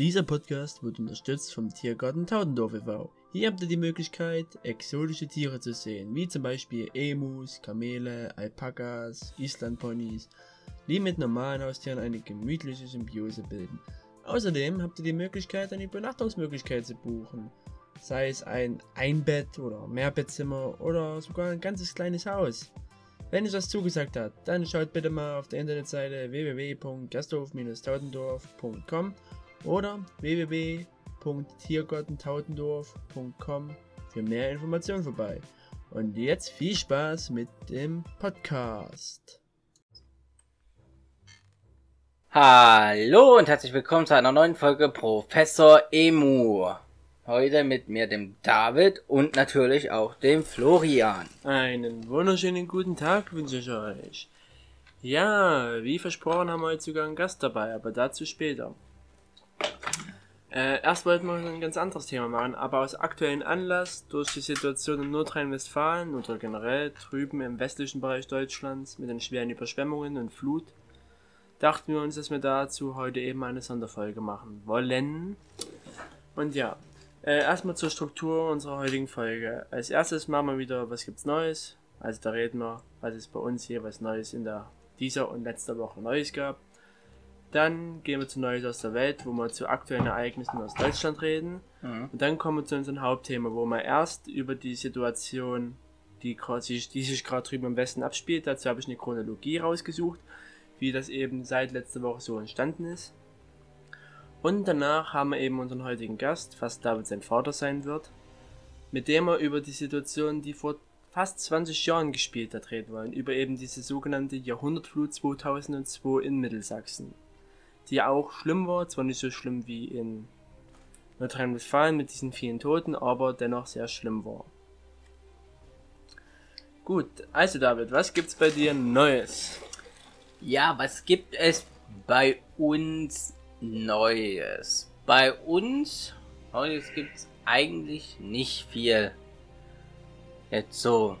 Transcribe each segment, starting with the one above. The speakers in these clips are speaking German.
Dieser Podcast wird unterstützt vom Tiergarten Taudendorf e.V. Hier habt ihr die Möglichkeit, exotische Tiere zu sehen, wie zum Beispiel Emus, Kamele, Alpakas, Islandponys, die mit normalen Haustieren eine gemütliche Symbiose bilden. Außerdem habt ihr die Möglichkeit, eine Übernachtungsmöglichkeit zu buchen, sei es ein Einbett- oder Mehrbettzimmer oder sogar ein ganzes kleines Haus. Wenn es was zugesagt hat, dann schaut bitte mal auf der Internetseite www.gasthof-taudendorf.com oder www.tiergartentautendorf.com für mehr Informationen vorbei. Und jetzt viel Spaß mit dem Podcast. Hallo und herzlich willkommen zu einer neuen Folge Professor Emu. Heute mit mir dem David und natürlich auch dem Florian. Einen wunderschönen guten Tag wünsche ich euch. Ja, wie versprochen haben wir heute sogar einen Gast dabei, aber dazu später. Äh, erst wollten wir ein ganz anderes Thema machen, aber aus aktuellem Anlass durch die Situation in Nordrhein-Westfalen oder generell drüben im westlichen Bereich Deutschlands mit den schweren Überschwemmungen und Flut, dachten wir uns, dass wir dazu heute eben eine Sonderfolge machen wollen. Und ja, äh, erstmal zur Struktur unserer heutigen Folge. Als erstes machen wir wieder, was gibt's Neues. Also da reden wir, was es bei uns hier was Neues in der dieser und letzter Woche Neues gab. Dann gehen wir zu Neues aus der Welt, wo wir zu aktuellen Ereignissen aus Deutschland reden. Mhm. Und dann kommen wir zu unserem Hauptthema, wo wir erst über die Situation, die, die sich gerade drüben im Westen abspielt, dazu habe ich eine Chronologie rausgesucht, wie das eben seit letzter Woche so entstanden ist. Und danach haben wir eben unseren heutigen Gast, was David sein Vater sein wird, mit dem wir über die Situation, die vor fast 20 Jahren gespielt hat, reden wollen, über eben diese sogenannte Jahrhundertflut 2002 in Mittelsachsen die auch schlimm war. Zwar nicht so schlimm wie in Nordrhein-Westfalen mit diesen vielen Toten, aber dennoch sehr schlimm war. Gut, also David, was gibt's bei dir Neues? Ja, was gibt es bei uns Neues? Bei uns Neues gibt's eigentlich nicht viel. Jetzt so.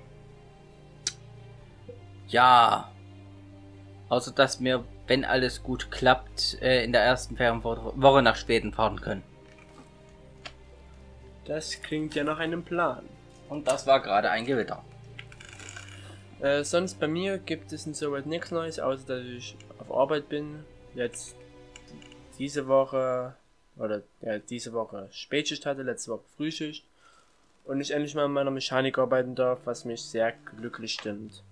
Ja. Außer dass wir wenn alles gut klappt, äh, in der ersten Ferienwoche nach Schweden fahren können. Das klingt ja nach einem Plan. Und das war gerade ein Gewitter. Äh, sonst bei mir gibt es insoweit nichts Neues, außer dass ich auf Arbeit bin. Jetzt diese Woche, oder ja, diese Woche Spätschicht hatte, letzte Woche Frühschicht. Und ich endlich mal in meiner Mechanik arbeiten darf, was mich sehr glücklich stimmt.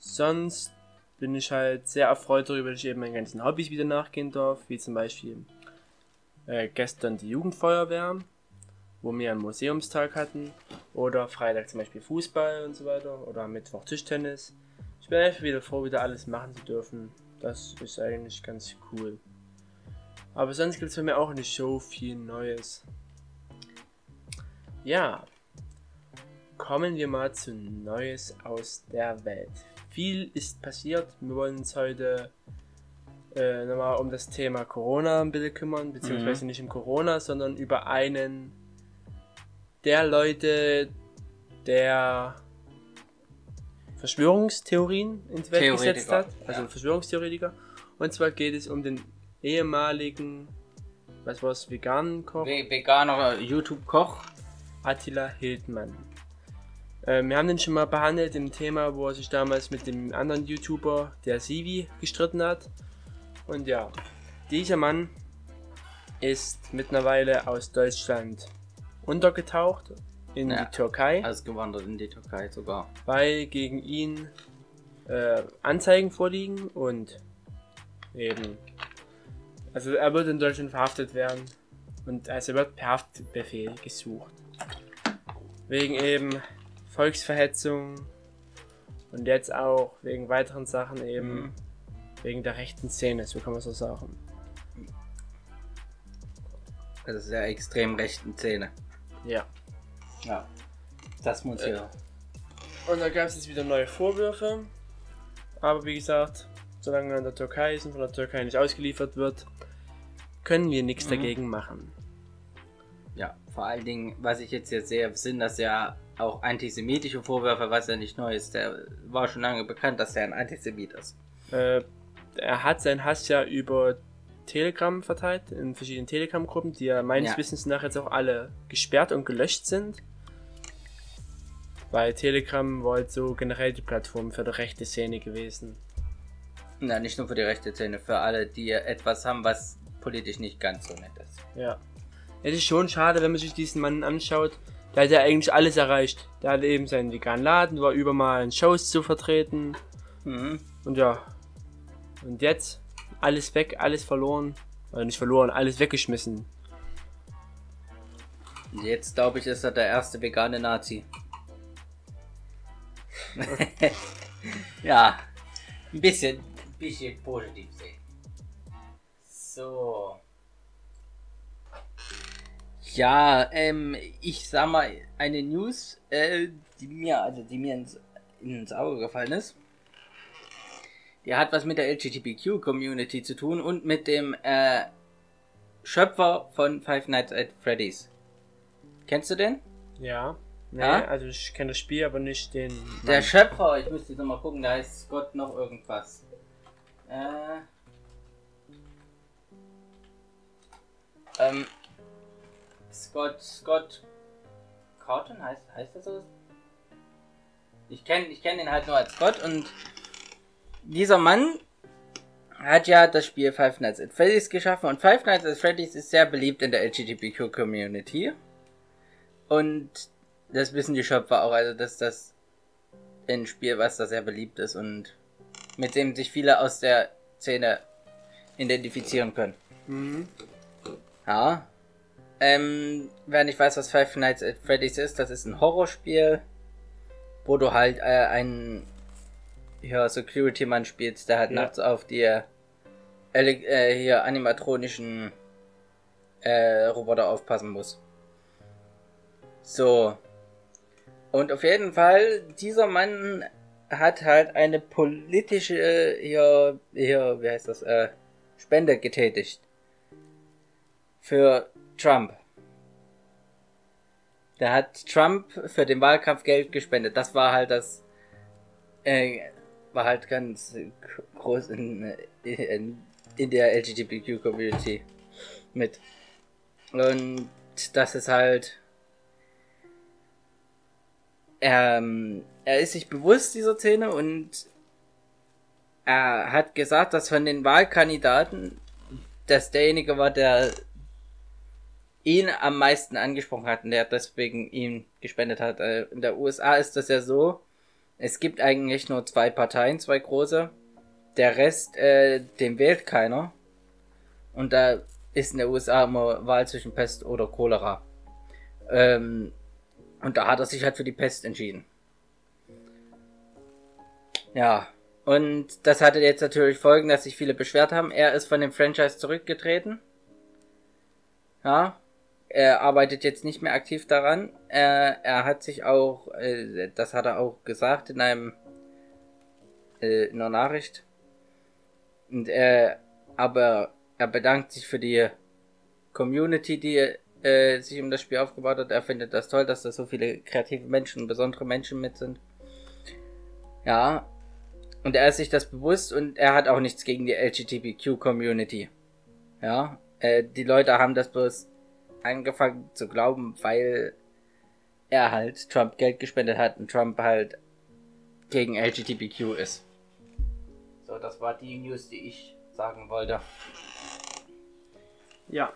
Sonst bin ich halt sehr erfreut darüber, dass ich eben meinen ganzen Hobbys wieder nachgehen darf, wie zum Beispiel äh, gestern die Jugendfeuerwehr, wo wir einen Museumstag hatten, oder Freitag zum Beispiel Fußball und so weiter, oder Mittwoch Tischtennis. Ich bin einfach wieder froh, wieder alles machen zu dürfen. Das ist eigentlich ganz cool. Aber sonst gibt es bei mir auch nicht so viel Neues. Ja, kommen wir mal zu Neues aus der Welt viel ist passiert. Wir wollen uns heute äh, nochmal um das Thema Corona ein bisschen kümmern, beziehungsweise mhm. nicht um Corona, sondern über einen der Leute, der Verschwörungstheorien ins Welt gesetzt hat, also ja. Verschwörungstheoretiker. Und zwar geht es um den ehemaligen, was war es, veganen Koch? Veganer YouTube-Koch. Attila Hildmann. Äh, wir haben den schon mal behandelt im Thema, wo er sich damals mit dem anderen YouTuber, der Sivi, gestritten hat. Und ja, dieser Mann ist mittlerweile aus Deutschland untergetaucht in ja, die Türkei. Ausgewandert in die Türkei sogar. Weil gegen ihn äh, Anzeigen vorliegen und eben. Also er wird in Deutschland verhaftet werden und also wird per Haftbefehl gesucht. Wegen eben Volksverhetzung und jetzt auch wegen weiteren Sachen eben mhm. wegen der rechten Szene, so kann man so sagen. Also der extrem rechten Szene. Ja. Ja. Das muss äh, ja. Und da gab es jetzt wieder neue Vorwürfe. Aber wie gesagt, solange er in der Türkei ist und von der Türkei nicht ausgeliefert wird, können wir nichts mhm. dagegen machen. Ja, vor allen Dingen, was ich jetzt hier sehe, sind das ja auch antisemitische Vorwürfe, was ja nicht neu ist. Der war schon lange bekannt, dass er ein Antisemit ist. Äh, er hat seinen Hass ja über Telegram verteilt, in verschiedenen Telegram-Gruppen, die ja meines Ja. Wissens nach jetzt auch alle gesperrt und gelöscht sind. Weil Telegram war halt so generell die Plattform für die rechte Szene gewesen. Na, nicht nur für die rechte Szene, für alle, die etwas haben, was politisch nicht ganz so nett ist. Ja. Es ist schon schade, wenn man sich diesen Mann anschaut. Der hat ja eigentlich alles erreicht. Der hatte eben seinen veganen Laden, war überall in Shows zu vertreten. Mhm. Und ja. Und jetzt alles weg, alles verloren. Oder nicht verloren, alles weggeschmissen. Jetzt glaube ich, ist er der erste vegane Nazi. ja, ein bisschen, ein bisschen positiv sehen. So. Ja, ähm, ich sag mal eine News, äh, die mir, also die mir ins, ins Auge gefallen ist. Die hat was mit der LGBTQ-Community zu tun und mit dem äh, Schöpfer von Five Nights at Freddy's. Kennst du den? Ja. Nee, Ja? also ich kenne das Spiel, aber nicht den. Der Mann. Schöpfer, ich müsste jetzt noch mal gucken, da heißt Scott noch irgendwas. Äh. Ähm. Scott, Scott Carton heißt, heißt das so? Ich kenne ich kenn ihn halt nur als Scott und dieser Mann hat ja das Spiel Five Nights at Freddy's geschaffen und Five Nights at Freddy's ist sehr beliebt in der LGBTQ Community. Und das wissen die Schöpfer auch, also dass das ein Spiel, was da sehr beliebt ist und mit dem sich viele aus der Szene identifizieren können. Mhm. Ja. Ähm, wer nicht weiß, was Five Nights at Freddy's ist, das ist ein Horrorspiel, wo du halt äh, einen ja, Security-Mann spielst, der halt Ja. nachts auf die ele- äh, hier animatronischen äh, Roboter aufpassen muss. So. Und auf jeden Fall, dieser Mann hat halt eine politische, äh, hier, hier, wie heißt das, äh, Spende getätigt. Für Trump. Der hat Trump für den Wahlkampf Geld gespendet. Das war halt das, äh, war halt ganz groß in, in, in der LGBTQ-Community mit. Und das ist halt, ähm, er ist sich bewusst dieser Szene und er hat gesagt, dass von den Wahlkandidaten dass derjenige war, der ihn am meisten angesprochen hat und der deswegen ihn gespendet hat. Äh, In der USA ist das ja so, es gibt eigentlich nur zwei Parteien, zwei große. Der Rest, äh, den wählt keiner. Und da ist in der USA immer Wahl zwischen Pest oder Cholera. Ähm, und da hat er sich halt für die Pest entschieden. Ja. Und das hatte jetzt natürlich Folgen, dass sich viele beschwert haben. Er ist von dem Franchise zurückgetreten. Ja. Er arbeitet jetzt nicht mehr aktiv daran. Er, er hat sich auch, äh, das hat er auch gesagt in einem, äh, in einer Nachricht. Und er, aber er bedankt sich für die Community, die äh, sich um das Spiel aufgebaut hat. Er findet das toll, dass da so viele kreative Menschen, besondere Menschen mit sind. Ja. Und er ist sich das bewusst und er hat auch nichts gegen die LGBTQ-Community. Ja. Äh, die Leute haben das bloß angefangen zu glauben, weil er halt Trump Geld gespendet hat und Trump halt gegen LGBTQ ist. So, das war die News, die ich sagen wollte. Ja.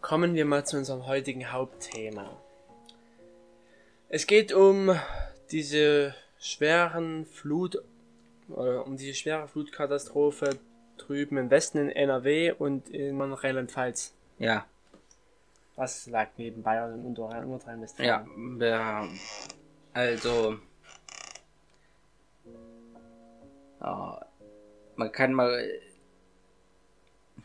Kommen wir mal zu unserem heutigen Hauptthema. Es geht um diese schweren Flut, oder um diese schwere Flutkatastrophe drüben im Westen in NRW und in Rheinland-Pfalz. Ja, Was lag neben Bayern und Nordrhein-Westfalen? ja. Also. Ja, man kann mal.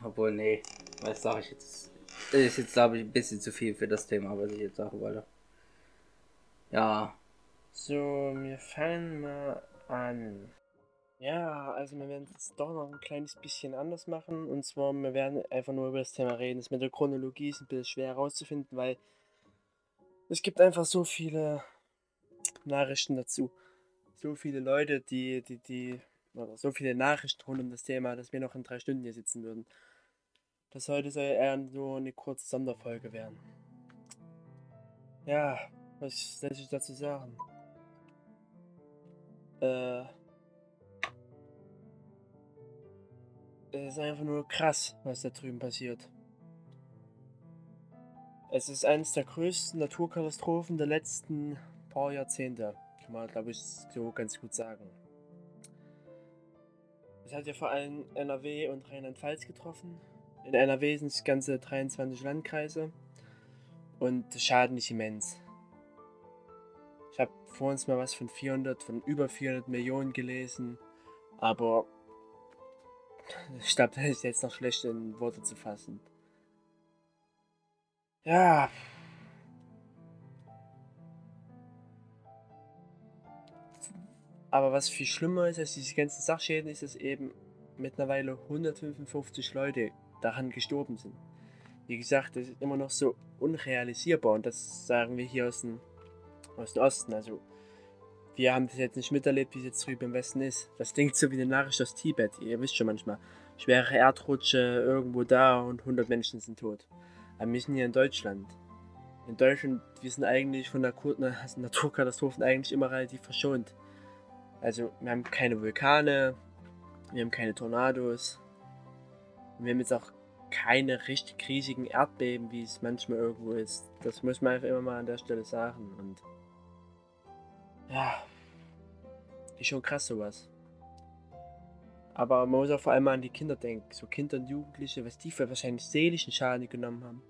Obwohl, nee, was sage ich jetzt? Das ist jetzt, glaube ich, ein bisschen zu viel für das Thema, was ich jetzt sagen wollte. Ja, So, wir fangen mal an. Ja, also wir werden es doch noch ein kleines bisschen anders machen. Und zwar, wir werden einfach nur über das Thema reden. Das mit der Chronologie ist ein bisschen schwer herauszufinden, weil es gibt einfach so viele Nachrichten dazu. So viele Leute, die, die, die oder so viele Nachrichten rund um das Thema, dass wir noch in drei Stunden hier sitzen würden. Das heute soll eher nur eine kurze Sonderfolge werden. Ja, was soll ich dazu sagen? Äh. Es ist einfach nur krass, was da drüben passiert. Es ist eines der größten Naturkatastrophen der letzten paar Jahrzehnte. Kann man, glaube ich, so ganz gut sagen. Es hat ja vor allem NRW und Rheinland-Pfalz getroffen. In NRW sind es ganze 23 Landkreise und der Schaden ist immens. Ich habe vor uns mal was von 400, von über 400 Millionen gelesen, aber ich glaube, das ist jetzt noch schlecht in Worte zu fassen. Ja. Aber was viel schlimmer ist als diese ganzen Sachschäden, ist, dass eben mittlerweile 155 Leute daran gestorben sind. Wie gesagt, das ist immer noch so unrealisierbar und das sagen wir hier aus dem, aus dem Osten. Also, wir haben das jetzt nicht miterlebt, wie es jetzt drüben im Westen ist. Das klingt so wie eine Nachricht aus Tibet. Ihr wisst schon manchmal, schwere Erdrutsche irgendwo da und 100 Menschen sind tot. Aber wir sind hier in Deutschland. In Deutschland, wir sind eigentlich von Naturkatastrophen eigentlich immer relativ verschont. Also, wir haben keine Vulkane, wir haben keine Tornados, wir haben jetzt auch keine richtig riesigen Erdbeben, wie es manchmal irgendwo ist. Das muss man einfach immer mal an der Stelle sagen. Und ja, ist schon krass sowas. Aber man muss auch vor allem an die Kinder denken. So Kinder und Jugendliche, was die für wahrscheinlich seelischen Schaden genommen haben.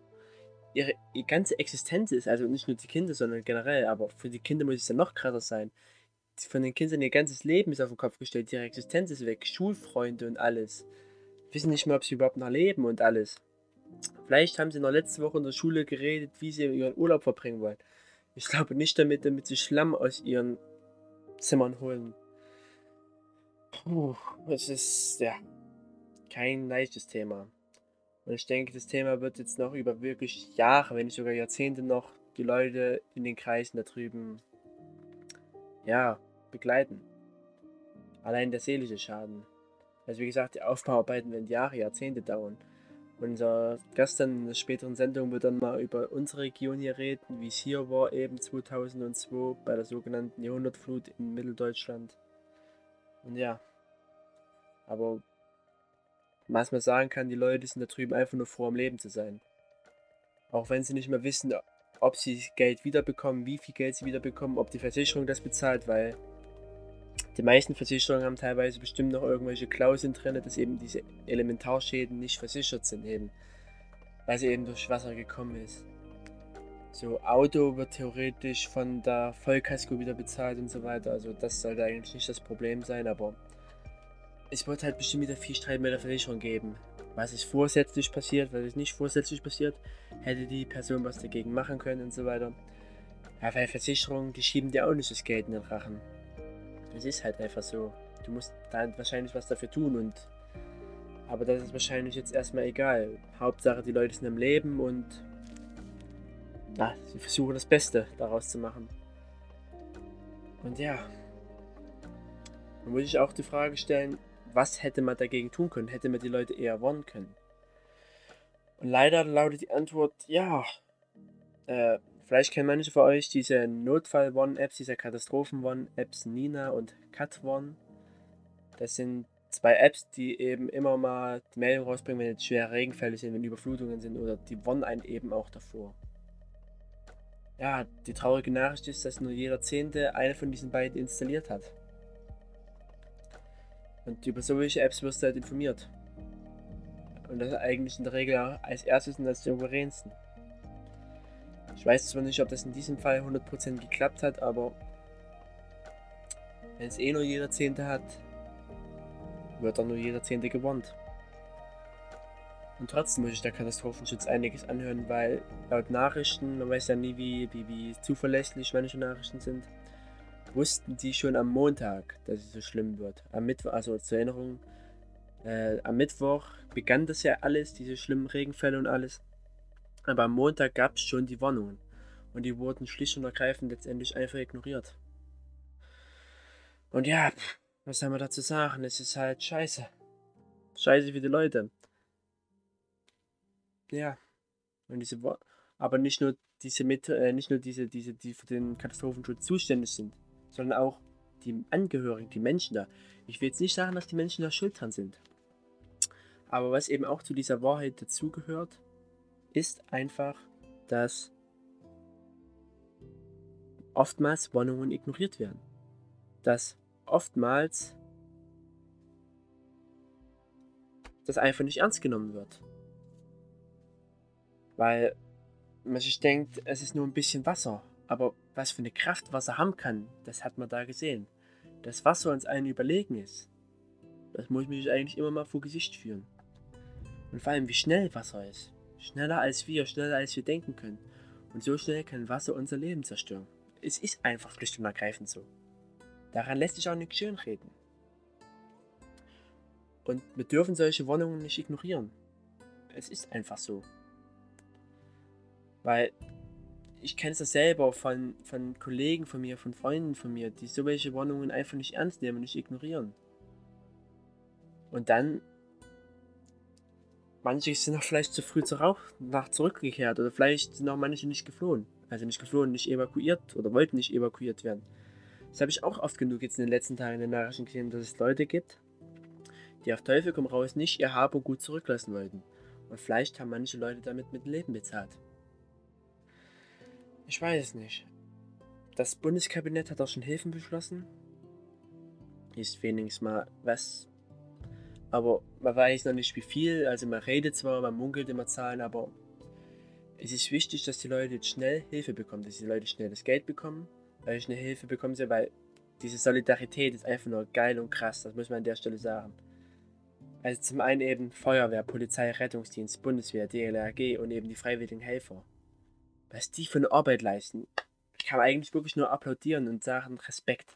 Ihre, ihre ganze Existenz ist, also nicht nur die Kinder, sondern generell, aber für die Kinder muss es ja noch krasser sein. Von den Kindern ihr ganzes Leben ist auf den Kopf gestellt, ihre Existenz ist weg, Schulfreunde und alles wissen nicht mehr, ob sie überhaupt noch leben und alles. Vielleicht haben sie noch letzte Woche in der Schule geredet, wie sie ihren Urlaub verbringen wollen. Ich glaube nicht damit, damit sie Schlamm aus ihren Zimmern holen. Puh, es ist, ja, kein leichtes Thema. Und ich denke, das Thema wird jetzt noch über wirklich Jahre, wenn nicht sogar Jahrzehnte noch die Leute in den Kreisen da drüben, ja, begleiten. Allein der seelische Schaden. Also wie gesagt, die Aufbauarbeiten werden Jahre, Jahrzehnte dauern. Unser Gast dann in der späteren Sendung wird dann mal über unsere Region hier reden, wie es hier war eben 2002 bei der sogenannten Jahrhundertflut in Mitteldeutschland. Und ja, aber was man sagen kann, die Leute sind da drüben einfach nur froh am Leben zu sein. Auch wenn sie nicht mehr wissen, ob sie Geld wiederbekommen, wie viel Geld sie wiederbekommen, ob die Versicherung das bezahlt, weil die meisten Versicherungen haben teilweise bestimmt noch irgendwelche Klauseln drin, dass eben diese Elementarschäden nicht versichert sind, eben, weil sie eben durch Wasser gekommen ist. So, Auto wird theoretisch von der Vollkasko wieder bezahlt und so weiter. Also das sollte eigentlich nicht das Problem sein, aber es wird halt bestimmt wieder viel Streit mit der Versicherung geben. Was ist vorsätzlich passiert, was ist nicht vorsätzlich passiert, hätte die Person was dagegen machen können und so weiter. Ja, weil Versicherungen, die schieben dir auch nicht das Geld in den Rachen. Es ist halt einfach so. Du musst da wahrscheinlich was dafür tun und. Aber das ist wahrscheinlich jetzt erstmal egal. Hauptsache, die Leute sind im Leben und. Na, sie versuchen das Beste daraus zu machen. Und ja. Dann muss ich auch die Frage stellen, was hätte man dagegen tun können? Hätte man die Leute eher warnen können? Und leider lautet die Antwort, ja. Äh, Vielleicht kennen manche von euch diese Notfall-One-Apps, diese Katastrophen-One-Apps Nina und Cat-One. Das sind zwei Apps, die eben immer mal die Meldung rausbringen, wenn jetzt schwere Regenfälle sind, wenn Überflutungen sind oder die warnen einen eben auch davor. Ja, die traurige Nachricht ist, dass nur jeder Zehnte eine von diesen beiden installiert hat. Und über solche Apps wirst du halt informiert. Und das eigentlich in der Regel als erstes und als souveränsten. Ich weiß zwar nicht, ob das in diesem Fall 100% geklappt hat, aber wenn es eh nur jeder Zehnte hat, wird auch nur jeder Zehnte gewarnt. Und trotzdem muss ich der Katastrophenschutz einiges anhören, weil laut Nachrichten, man weiß ja nie, wie, wie, wie zuverlässig manche Nachrichten sind, wussten die schon am Montag, dass es so schlimm wird. Am Mittwoch, also zur Erinnerung, äh, am Mittwoch begann das ja alles, diese schlimmen Regenfälle und alles. Aber am Montag gab es schon die Warnungen und die wurden schlicht und ergreifend letztendlich einfach ignoriert. Und ja, was soll man dazu sagen? Es ist halt scheiße. Scheiße für die Leute. Ja. Und diese Wo aber nicht nur diese mit äh, nicht nur diese, diese, die für den Katastrophenschutz zuständig sind, sondern auch die Angehörigen, die Menschen da. Ich will jetzt nicht sagen, dass die Menschen da schuld dran sind. Aber was eben auch zu dieser Wahrheit dazugehört, ist einfach, dass oftmals Warnungen ignoriert werden. Dass oftmals das einfach nicht ernst genommen wird. Weil man sich denkt, es ist nur ein bisschen Wasser. Aber was für eine Kraft Wasser haben kann, das hat man da gesehen. Dass Wasser uns allen überlegen ist. Das muss ich mich eigentlich immer mal vor Gesicht führen. Und vor allem, wie schnell Wasser ist. Schneller als wir, schneller als wir denken können. Und so schnell kann Wasser unser Leben zerstören. Es ist einfach schlicht und ergreifend so. Daran lässt sich auch nichts schönreden. Und wir dürfen solche Warnungen nicht ignorieren. Es ist einfach so. Weil ich kenne es ja selber von, von Kollegen von mir, von Freunden von mir, die solche Warnungen einfach nicht ernst nehmen und nicht ignorieren. Und dann, manche sind auch vielleicht zu früh zur nach zurückgekehrt oder vielleicht sind auch manche nicht geflohen. Also nicht geflohen, nicht evakuiert oder wollten nicht evakuiert werden. Das habe ich auch oft genug jetzt in den letzten Tagen in den Nachrichten gesehen, dass es Leute gibt, die auf Teufel komm raus nicht ihr Hab und Gut zurücklassen wollten. Und vielleicht haben manche Leute damit mit dem Leben bezahlt. Ich weiß es nicht. Das Bundeskabinett hat auch schon Hilfen beschlossen. Ist wenigstens mal was. Aber man weiß noch nicht wie viel. Also man redet zwar, man munkelt immer Zahlen, aber es ist wichtig, dass die Leute schnell Hilfe bekommen, dass die Leute schnell das Geld bekommen, weil schnell Hilfe bekommen sie, weil diese Solidarität ist einfach nur geil und krass, das muss man an der Stelle sagen. Also zum einen eben Feuerwehr, Polizei, Rettungsdienst, Bundeswehr, DLRG und eben die freiwilligen Helfer was die für eine Arbeit leisten. Ich kann eigentlich wirklich nur applaudieren und sagen Respekt.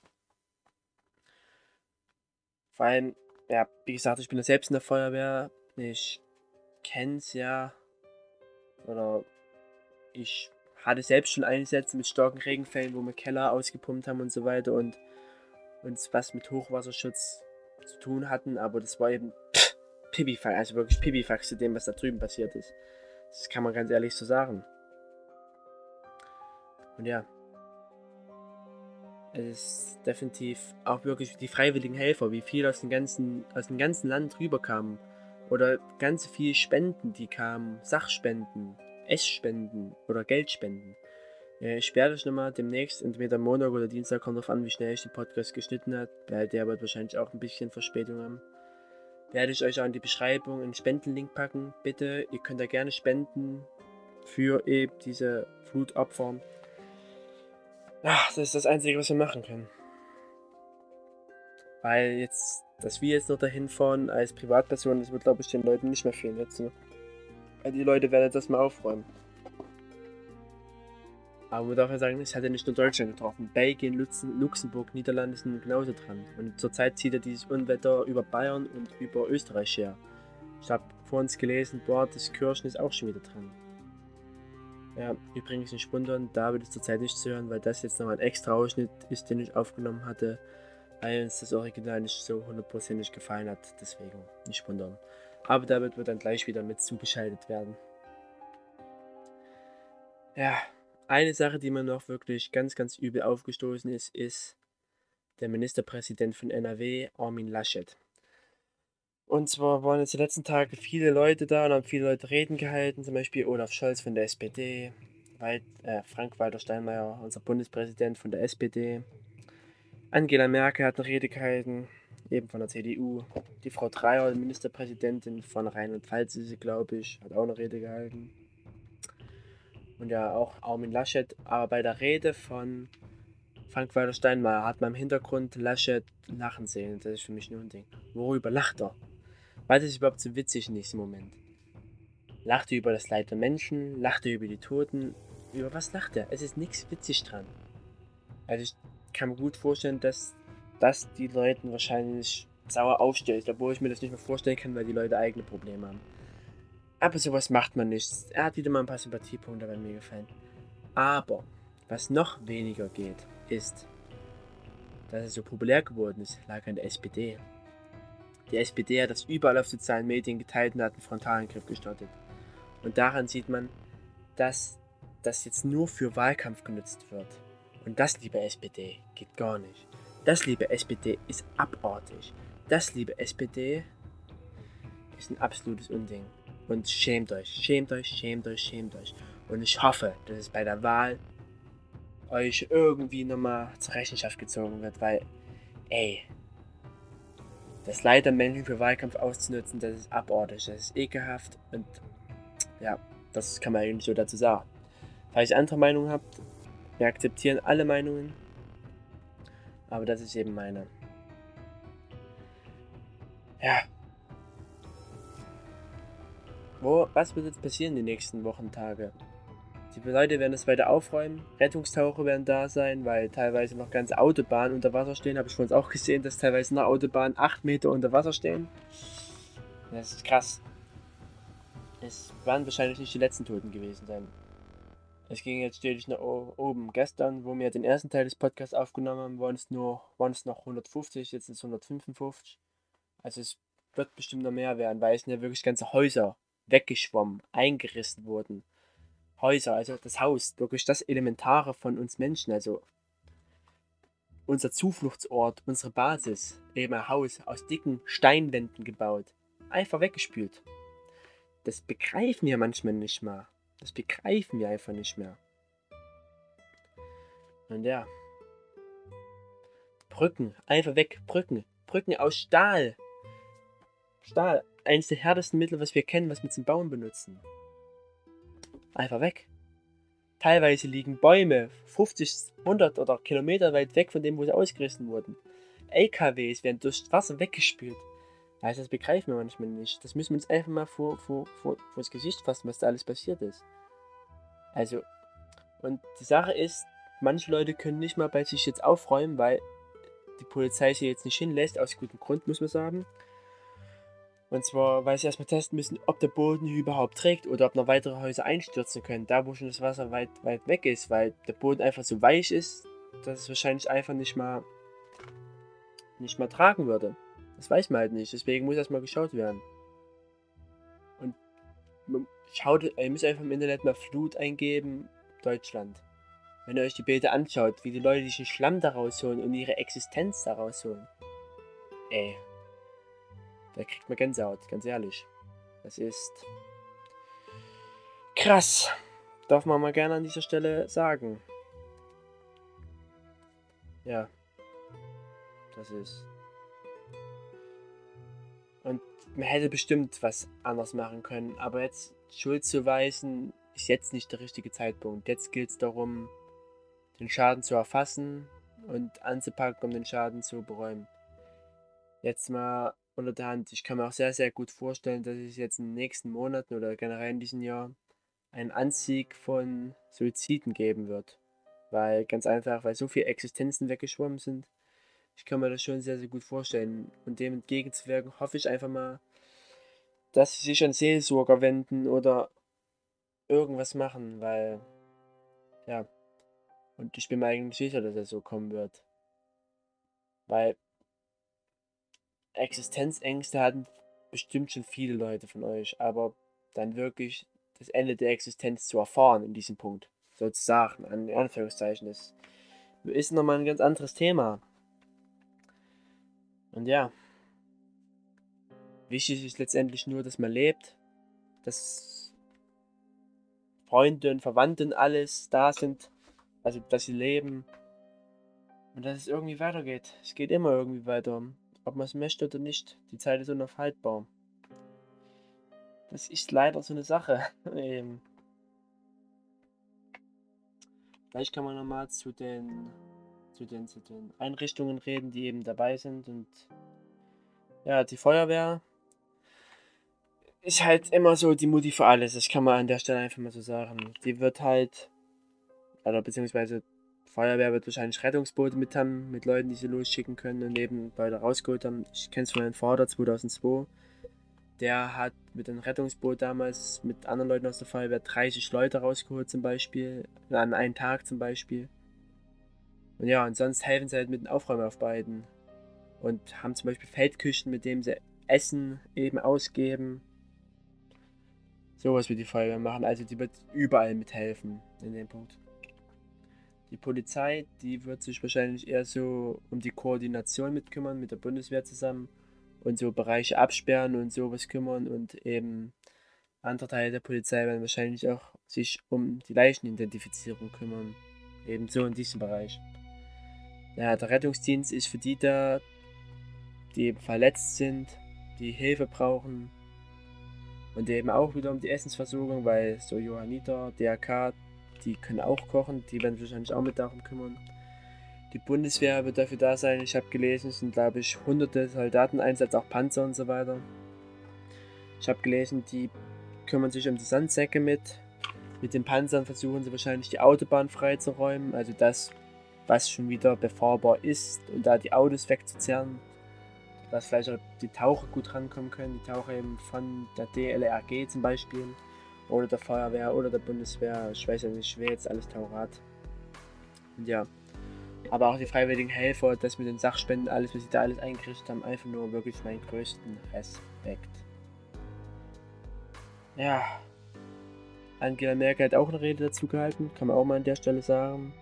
Vor allem, ja, wie gesagt, ich bin ja selbst in der Feuerwehr. Ich kenn's ja. Oder ich hatte selbst schon Einsätze mit starken Regenfällen, wo wir Keller ausgepumpt haben und so weiter und uns was mit Hochwasserschutz zu tun hatten, aber das war eben Pipifax, also wirklich Pipifax zu dem, was da drüben passiert ist. Das kann man ganz ehrlich so sagen. Und ja, ist definitiv auch wirklich die freiwilligen Helfer, wie viel aus dem ganzen, aus dem ganzen Land rüberkamen. Oder ganz viel Spenden, die kamen, Sachspenden, Essspenden oder Geldspenden. Ich werde euch nochmal demnächst, entweder Montag oder Dienstag, kommt drauf an, wie schnell ich den Podcast geschnitten habe, weil der wird wahrscheinlich auch ein bisschen Verspätung haben. Werde ich euch auch in die Beschreibung einen Spendenlink packen. Bitte, ihr könnt da gerne spenden für eben diese Flutopfer. Ja, das ist das Einzige, was wir machen können. Weil jetzt, dass wir jetzt noch dahin fahren als Privatperson, das wird glaube ich den Leuten nicht mehr fehlen jetzt. Ne? Weil die Leute werden das mal aufräumen. Aber man darf ja sagen, es hat ja nicht nur Deutschland getroffen. Belgien, Luxemburg, Niederlande sind genauso dran. Und zurzeit zieht ja dieses Unwetter über Bayern und über Österreich her. Ich habe vor uns gelesen, boah, das Kirchen ist auch schon wieder dran. Ja, übrigens in Spundern, da wird es zurzeit nicht zu hören, weil das jetzt nochmal ein extra Ausschnitt ist, den ich aufgenommen hatte, weil uns das Original nicht so hundertprozentig gefallen hat, deswegen nicht Spundern. Aber damit wird dann gleich wieder mit zugeschaltet werden. Ja, eine Sache, die mir noch wirklich ganz, ganz übel aufgestoßen ist, ist der Ministerpräsident von NRW, Armin Laschet. Und zwar waren jetzt die letzten Tage viele Leute da und haben viele Leute Reden gehalten, zum Beispiel Olaf Scholz von der SPD, Wald, äh, Frank-Walter Steinmeier, unser Bundespräsident von der SPD, Angela Merkel hat eine Rede gehalten, eben von der CDU, die Frau Dreier, Ministerpräsidentin von Rheinland-Pfalz ist sie, glaube ich, hat auch eine Rede gehalten. Und ja, auch Armin Laschet, aber bei der Rede von Frank-Walter Steinmeier hat man im Hintergrund Laschet lachen sehen. Das ist für mich nur ein Ding. Worüber lacht er? Was ist überhaupt so witzig in diesem Moment? Lacht er über das Leid der Menschen? Lacht er über die Toten? Über was lacht er? Es ist nichts witzig dran. Also ich kann mir gut vorstellen, dass das die Leuten wahrscheinlich sauer aufstellt, obwohl ich mir das nicht mehr vorstellen kann, weil die Leute eigene Probleme haben. Aber sowas macht man nicht. Er hat wieder mal ein paar Sympathiepunkte bei mir gefallen. Aber was noch weniger geht, ist, dass er so populär geworden ist, lag an der SPD. Die SPD hat das überall auf sozialen Medien geteilt und hat einen Frontalangriff gestartet. Und daran sieht man, dass das jetzt nur für Wahlkampf genutzt wird. Und das, liebe SPD, geht gar nicht. Das, liebe SPD, ist abartig. Das, liebe SPD, ist ein absolutes Unding. Und schämt euch, schämt euch, schämt euch, schämt euch. Und ich hoffe, dass es bei der Wahl euch irgendwie nochmal zur Rechenschaft gezogen wird, weil, ey, das Leid der Menschen für Wahlkampf auszunutzen, das ist abartig, das ist ekelhaft und ja, das kann man eigentlich so dazu sagen. Falls ihr andere Meinungen habt, wir akzeptieren alle Meinungen, aber das ist eben meine. Ja. Wo, was wird jetzt passieren die nächsten Wochen, Tage? Die Leute werden es weiter aufräumen. Rettungstaucher werden da sein, weil teilweise noch ganze Autobahnen unter Wasser stehen. Habe ich vorhin auch gesehen, dass teilweise eine Autobahn 8 Meter unter Wasser stehen. Das ist krass. Es werden wahrscheinlich nicht die letzten Toten gewesen sein. Es ging jetzt stetig nach oben. Gestern, wo wir den ersten Teil des Podcasts aufgenommen haben, waren es nur waren es noch 150, jetzt sind es 155. Also es wird bestimmt noch mehr werden, weil es sind ja wirklich ganze Häuser weggeschwommen, eingerissen wurden. Häuser, also das Haus, wirklich das Elementare von uns Menschen, also unser Zufluchtsort, unsere Basis, eben ein Haus aus dicken Steinwänden gebaut, einfach weggespült. Das begreifen wir manchmal nicht mal. Das begreifen wir einfach nicht mehr. Und ja. Brücken, einfach weg, Brücken. Brücken aus Stahl. Stahl, eines der härtesten Mittel, was wir kennen, was wir zum Bauen benutzen. Einfach weg. Teilweise liegen Bäume 50, 100 oder Kilometer weit weg von dem, wo sie ausgerissen wurden. LKWs werden durch Wasser weggespült. Also das begreifen wir manchmal nicht. Das müssen wir uns einfach mal vor, vor, vor, vor das Gesicht fassen, was da alles passiert ist. Also, und die Sache ist, manche Leute können nicht mal bei sich jetzt aufräumen, weil die Polizei sie jetzt nicht hinlässt, aus gutem Grund, muss man sagen. Und zwar, weil sie erstmal testen müssen, ob der Boden überhaupt trägt oder ob noch weitere Häuser einstürzen können, da wo schon das Wasser weit, weit weg ist, weil der Boden einfach so weich ist, dass es wahrscheinlich einfach nicht mal nicht mal tragen würde. Das weiß man halt nicht, deswegen muss erstmal geschaut werden. Und schaut, ihr müsst einfach im Internet mal Flut eingeben, Deutschland. Wenn ihr euch die Bilder anschaut, wie die Leute diesen Schlamm daraus holen und ihre Existenz daraus holen. Ey, da kriegt man Gänsehaut, ganz ehrlich. Das ist krass. Darf man mal gerne an dieser Stelle sagen. Ja. Das ist. Und man hätte bestimmt was anders machen können, aber jetzt Schuld zu weisen ist jetzt nicht der richtige Zeitpunkt. Jetzt gilt es darum, den Schaden zu erfassen und anzupacken, um den Schaden zu beräumen. Jetzt mal unter der Hand. Ich kann mir auch sehr, sehr gut vorstellen, dass es jetzt in den nächsten Monaten oder generell in diesem Jahr einen Anstieg von Suiziden geben wird. Weil ganz einfach, weil so viele Existenzen weggeschwommen sind. Ich kann mir das schon sehr, sehr gut vorstellen. Und dem entgegenzuwirken, hoffe ich einfach mal, dass sie sich an Seelsorger wenden oder irgendwas machen, weil, ja. Und ich bin mir eigentlich sicher, dass es so kommen wird. Weil Existenzängste hatten bestimmt schon viele Leute von euch, aber dann wirklich das Ende der Existenz zu erfahren in diesem Punkt, sozusagen, an Anführungszeichen, ist, ist nochmal ein ganz anderes Thema. Und ja, wichtig ist letztendlich nur, dass man lebt, dass Freunde und Verwandte und alles da sind, also dass sie leben und dass es irgendwie weitergeht. Es geht immer irgendwie weiter ob man es möchte oder nicht. Die Zeit ist unaufhaltbar. Das ist leider so eine Sache. ähm. Vielleicht kann man nochmal zu den, zu, den, zu den Einrichtungen reden, die eben dabei sind. Und ja, die Feuerwehr ist halt immer so die Mutti für alles. Das kann man an der Stelle einfach mal so sagen. Die wird halt, oder beziehungsweise Feuerwehr wird wahrscheinlich Rettungsboote mit haben, mit Leuten, die sie losschicken können und eben Leute rausgeholt haben. Ich kenne es von meinem Vater 2002. Der hat mit einem Rettungsboot damals mit anderen Leuten aus der Feuerwehr 30 Leute rausgeholt zum Beispiel. An einem Tag zum Beispiel. Und ja, und sonst helfen sie halt mit den Aufräumaufbeiten. Und haben zum Beispiel Feldküchen, mit denen sie Essen eben ausgeben. Sowas wird die Feuerwehr machen. Also die wird überall mithelfen in dem Punkt. Die Polizei, die wird sich wahrscheinlich eher so um die Koordination mitkümmern, mit der Bundeswehr zusammen und so Bereiche absperren und sowas kümmern und eben andere Teile der Polizei werden wahrscheinlich auch sich um die Leichenidentifizierung kümmern. Ebenso in diesem Bereich. Ja, der Rettungsdienst ist für die da, die eben verletzt sind, die Hilfe brauchen. Und eben auch wieder um die Essensversorgung, weil so Johanniter, DRK, die können auch kochen, die werden wahrscheinlich auch mit darum kümmern. Die Bundeswehr wird dafür da sein. Ich habe gelesen, es sind glaube ich hunderte Soldateneinsatz, auch Panzer und so weiter. Ich habe gelesen, die kümmern sich um die Sandsäcke mit. Mit den Panzern versuchen sie wahrscheinlich die Autobahn freizuräumen, also das, was schon wieder befahrbar ist, und da die Autos wegzuzerren. Dass vielleicht auch die Taucher gut rankommen können, die Taucher eben von der DLRG zum Beispiel, oder der Feuerwehr oder der Bundeswehr. Ich weiß ja nicht, wer jetzt alles Taucher hat. Und ja, aber auch die freiwilligen Helfer, das mit den Sachspenden, alles, was sie da alles eingerichtet haben, einfach nur wirklich meinen größten Respekt. Ja. Angela Merkel hat auch eine Rede dazu gehalten, kann man auch mal an der Stelle sagen.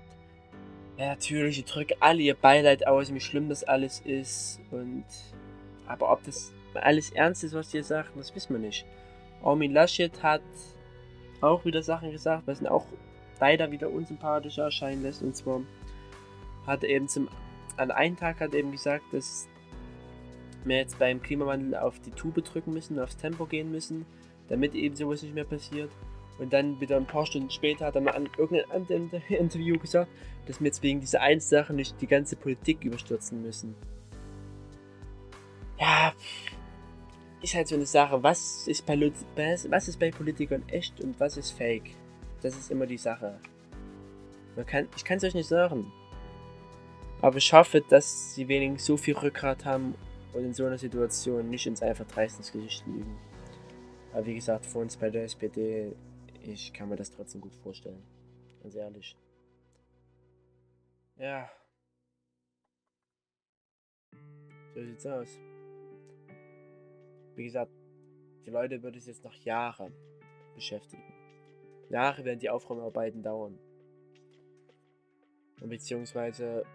Ja, natürlich, ich drücke alle ihr Beileid aus, wie schlimm das alles ist. Und aber ob das alles ernst ist, was sie sagt, das wissen wir nicht. Armin Laschet hat auch wieder Sachen gesagt, was ihn auch leider wieder unsympathischer erscheinen lässt. Und zwar hat er eben zum an einem Tag hat er eben gesagt, dass wir jetzt beim Klimawandel auf die Tube drücken müssen, aufs Tempo gehen müssen, damit eben sowas nicht mehr passiert. Und dann wieder ein paar Stunden später hat er mal an irgendeinem anderen Interview gesagt, dass wir jetzt wegen dieser einen Sache nicht die ganze Politik überstürzen müssen. Ja, ist halt so eine Sache, was ist bei, was ist bei Politikern echt und was ist fake? Das ist immer die Sache. Man kann, ich kann es euch nicht sagen. Aber ich hoffe, dass sie wenigstens so viel Rückgrat haben und in so einer Situation nicht ins einfach ins Gesicht lügen. Aber wie gesagt, für uns bei der SPD, ich kann mir das trotzdem gut vorstellen. Ganz ehrlich. Ja. So sieht's aus. Wie gesagt, die Leute würde es jetzt noch Jahre beschäftigen. Jahre werden die Aufräumarbeiten dauern. Und beziehungsweise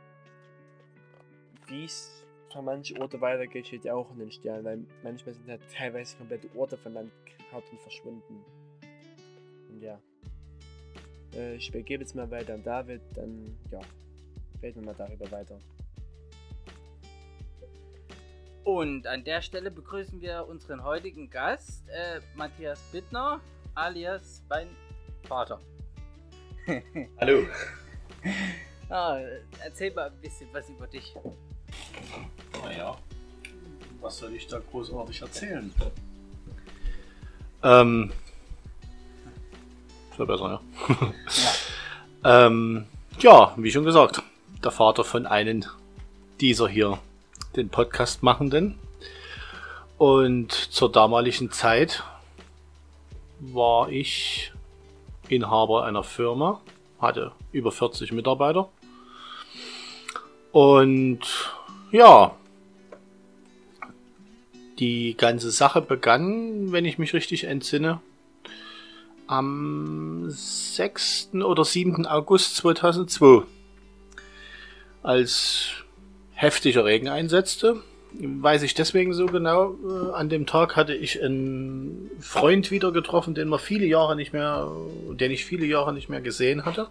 wie es von manchen Orten weitergeht, steht ja auch in den Sternen, weil manchmal sind halt teilweise komplette Orte von Landkarten verschwunden. Und ja. Äh, ich übergebe jetzt mal weiter an David, dann ja, reden wir mal darüber weiter. Und an der Stelle begrüßen wir unseren heutigen Gast, äh, Matthias Bittner, alias mein Vater. Hallo. ah, erzähl mal ein bisschen was über dich. Naja, was soll ich da großartig erzählen? Ähm, ist besser, ja. ja. ähm, ja, wie schon gesagt, der Vater von einem dieser hier den Podcast machenden. Und zur damaligen Zeit war ich Inhaber einer Firma, hatte über 40 Mitarbeiter. Und ja, die ganze Sache begann, wenn ich mich richtig entsinne, am 6. oder 7. August 2002, als heftiger Regen einsetzte. Weiß ich deswegen so genau. Äh, an dem Tag hatte ich einen Freund wieder getroffen, den man viele Jahre nicht mehr, den ich viele Jahre nicht mehr gesehen hatte.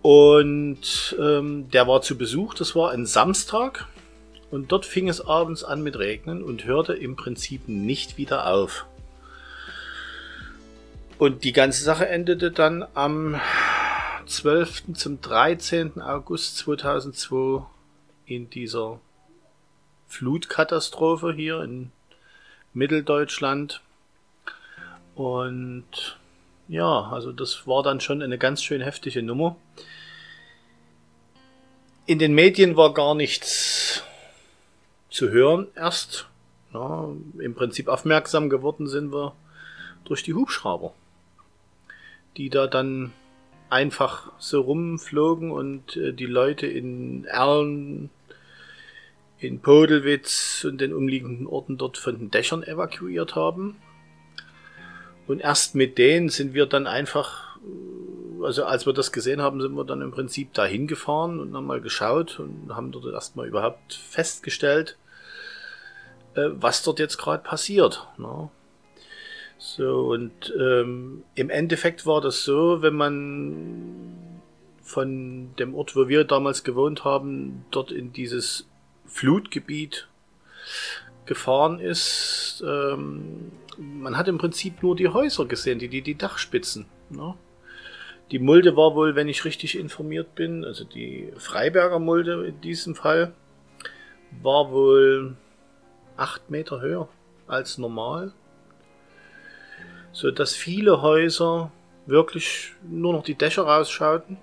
Und ähm, der war zu Besuch, das war ein Samstag. Und dort fing es abends an mit Regnen und hörte im Prinzip nicht wieder auf. Und die ganze Sache endete dann am 12. zum 13. August 2002 in dieser Flutkatastrophe hier in Mitteldeutschland. Und ja, also das war dann schon eine ganz schön heftige Nummer. In den Medien war gar nichts zu hören erst. Ja, Im Prinzip aufmerksam geworden sind wir durch die Hubschrauber, die da dann einfach so rumflogen und äh, die Leute in Erlen, in Podelwitz und den umliegenden Orten dort von den Dächern evakuiert haben. Und erst mit denen sind wir dann einfach, also als wir das gesehen haben, sind wir dann im Prinzip dahin gefahren und haben mal geschaut und haben dort erstmal überhaupt festgestellt, äh, was dort jetzt gerade passiert. Ne? So, und ähm, im Endeffekt war das so, wenn man von dem Ort, wo wir damals gewohnt haben, dort in dieses Flutgebiet gefahren ist, ähm, man hat im Prinzip nur die Häuser gesehen, die, die, die Dachspitzen. Ne? Die Mulde war wohl, wenn ich richtig informiert bin, also die Freiberger Mulde in diesem Fall, war wohl acht Meter höher als normal so dass viele Häuser wirklich nur noch die Dächer rausschauten.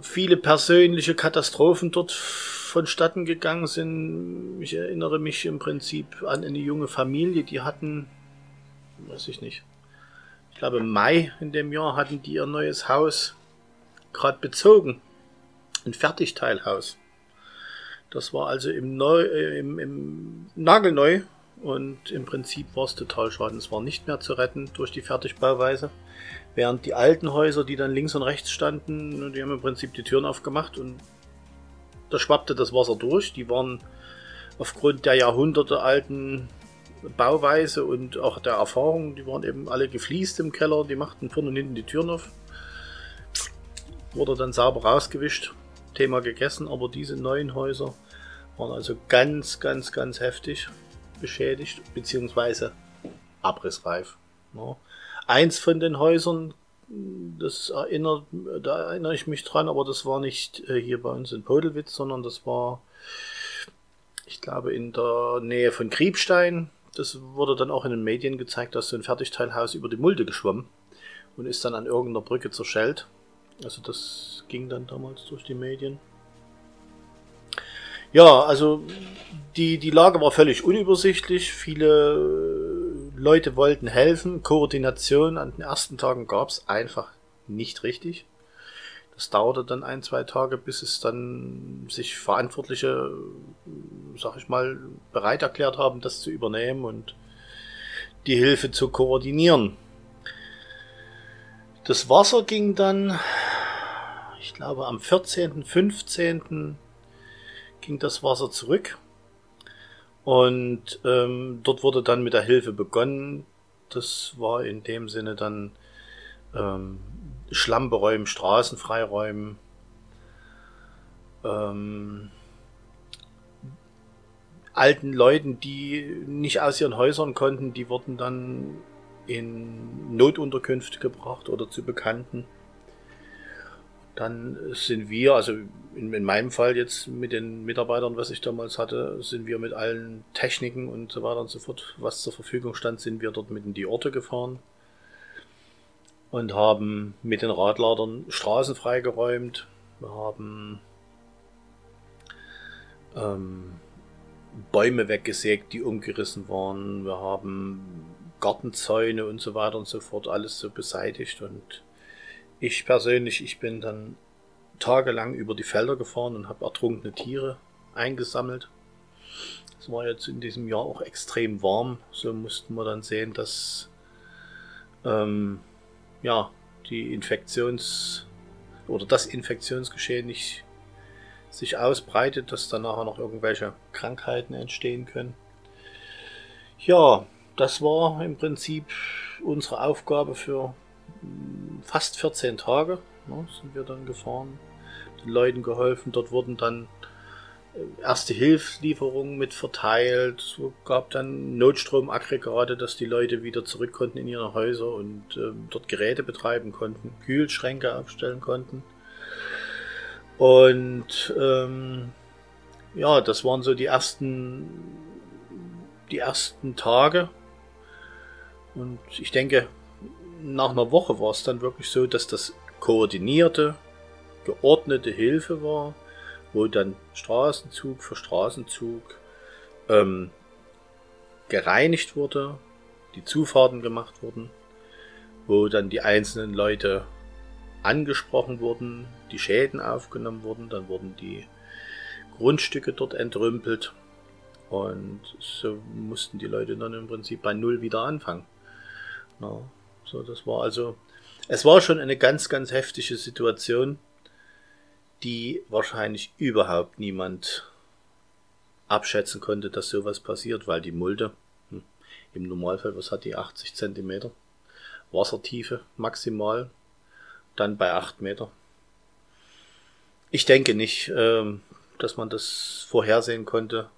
Viele persönliche Katastrophen dort vonstatten gegangen sind. Ich erinnere mich im Prinzip an eine junge Familie, die hatten, weiß ich nicht, ich glaube im Mai in dem Jahr hatten die ihr neues Haus gerade bezogen. Ein Fertigteilhaus. Das war also im, Neu, äh, im, im Nagelneu und im Prinzip war es total schaden. Es war nicht mehr zu retten durch die Fertigbauweise. Während die alten Häuser, die dann links und rechts standen, die haben im Prinzip die Türen aufgemacht und da schwappte das Wasser durch. Die waren aufgrund der Jahrhunderte alten Bauweise und auch der Erfahrung, die waren eben alle gefliest im Keller, die machten vorne und hinten die Türen auf. Wurde dann sauber rausgewischt, Thema gegessen, aber diese neuen Häuser waren also ganz, ganz, ganz heftig beschädigt, beziehungsweise abrissreif. Ne? Eins von den Häusern, das erinnert, da erinnere ich mich dran, aber das war nicht äh, hier bei uns in Podelwitz, sondern das war, ich glaube, in der Nähe von Kriebstein. Das wurde dann auch in den Medien gezeigt, dass so ein Fertigteilhaus über die Mulde geschwommen und ist dann an irgendeiner Brücke zerschellt. Also das ging dann damals durch die Medien. Ja, also die, die Lage war völlig unübersichtlich. Viele Leute wollten helfen. Koordination an den ersten Tagen gab es einfach nicht richtig. Das dauerte dann ein, zwei Tage, bis es dann sich Verantwortliche, sag ich mal, bereit erklärt haben, das zu übernehmen und die Hilfe zu koordinieren. Das Wasser ging dann, ich glaube, am 14., 15 ging das Wasser zurück. Und ähm, dort wurde dann mit der Hilfe begonnen. Das war in dem Sinne dann ähm, Schlamm beräumen, Straßen freiräumen. Ähm, alten Leuten, die nicht aus ihren Häusern konnten, die wurden dann in Notunterkünfte gebracht oder zu Bekannten. Dann sind wir, also in, in, meinem Fall jetzt mit den Mitarbeitern, was ich damals hatte, sind wir mit allen Techniken und so weiter und so fort, was zur Verfügung stand, sind wir dort mit in die Orte gefahren und haben mit den Radladern Straßen freigeräumt. Wir haben ähm, Bäume weggesägt, die umgerissen waren. Wir haben Gartenzäune und so weiter und so fort alles so beseitigt und ich persönlich, ich bin dann tagelang über die Felder gefahren und habe ertrunkene Tiere eingesammelt. Es war jetzt in diesem Jahr auch extrem warm, so mussten wir dann sehen, dass ähm, ja die Infektions- oder das Infektionsgeschehen nicht sich ausbreitet, dass dann nachher noch irgendwelche Krankheiten entstehen können. Ja, das war im Prinzip unsere Aufgabe für fast 14 Tage ne, sind wir dann gefahren, den Leuten geholfen. Dort wurden dann äh, erste Hilfslieferungen mit verteilt. Es gab dann Notstromaggregate, dass die Leute wieder zurück konnten in ihre Häuser und äh, dort Geräte betreiben konnten, Kühlschränke aufstellen konnten. Und ähm, ja, das waren so die ersten, die ersten Tage. Und ich denke, nach einer Woche war es dann wirklich so, dass das koordinierte, geordnete Hilfe war, wo dann Straßenzug für Straßenzug ähm, gereinigt wurde, die Zufahrten gemacht wurden wo dann die einzelnen Leute angesprochen wurden, die Schäden aufgenommen wurden, dann wurden die Grundstücke dort entrümpelt und so mussten die Leute dann im Prinzip bei Null wieder anfangen. Ja, so, das war also, es war schon eine ganz, ganz heftige Situation, die wahrscheinlich überhaupt niemand abschätzen konnte, dass sowas passiert, weil die Mulde hm, im Normalfall, was hat die 80 Zentimeter Wassertiefe maximal, dann bei 8 Meter. Ich denke nicht, ähm, dass man das vorhersehen konnte.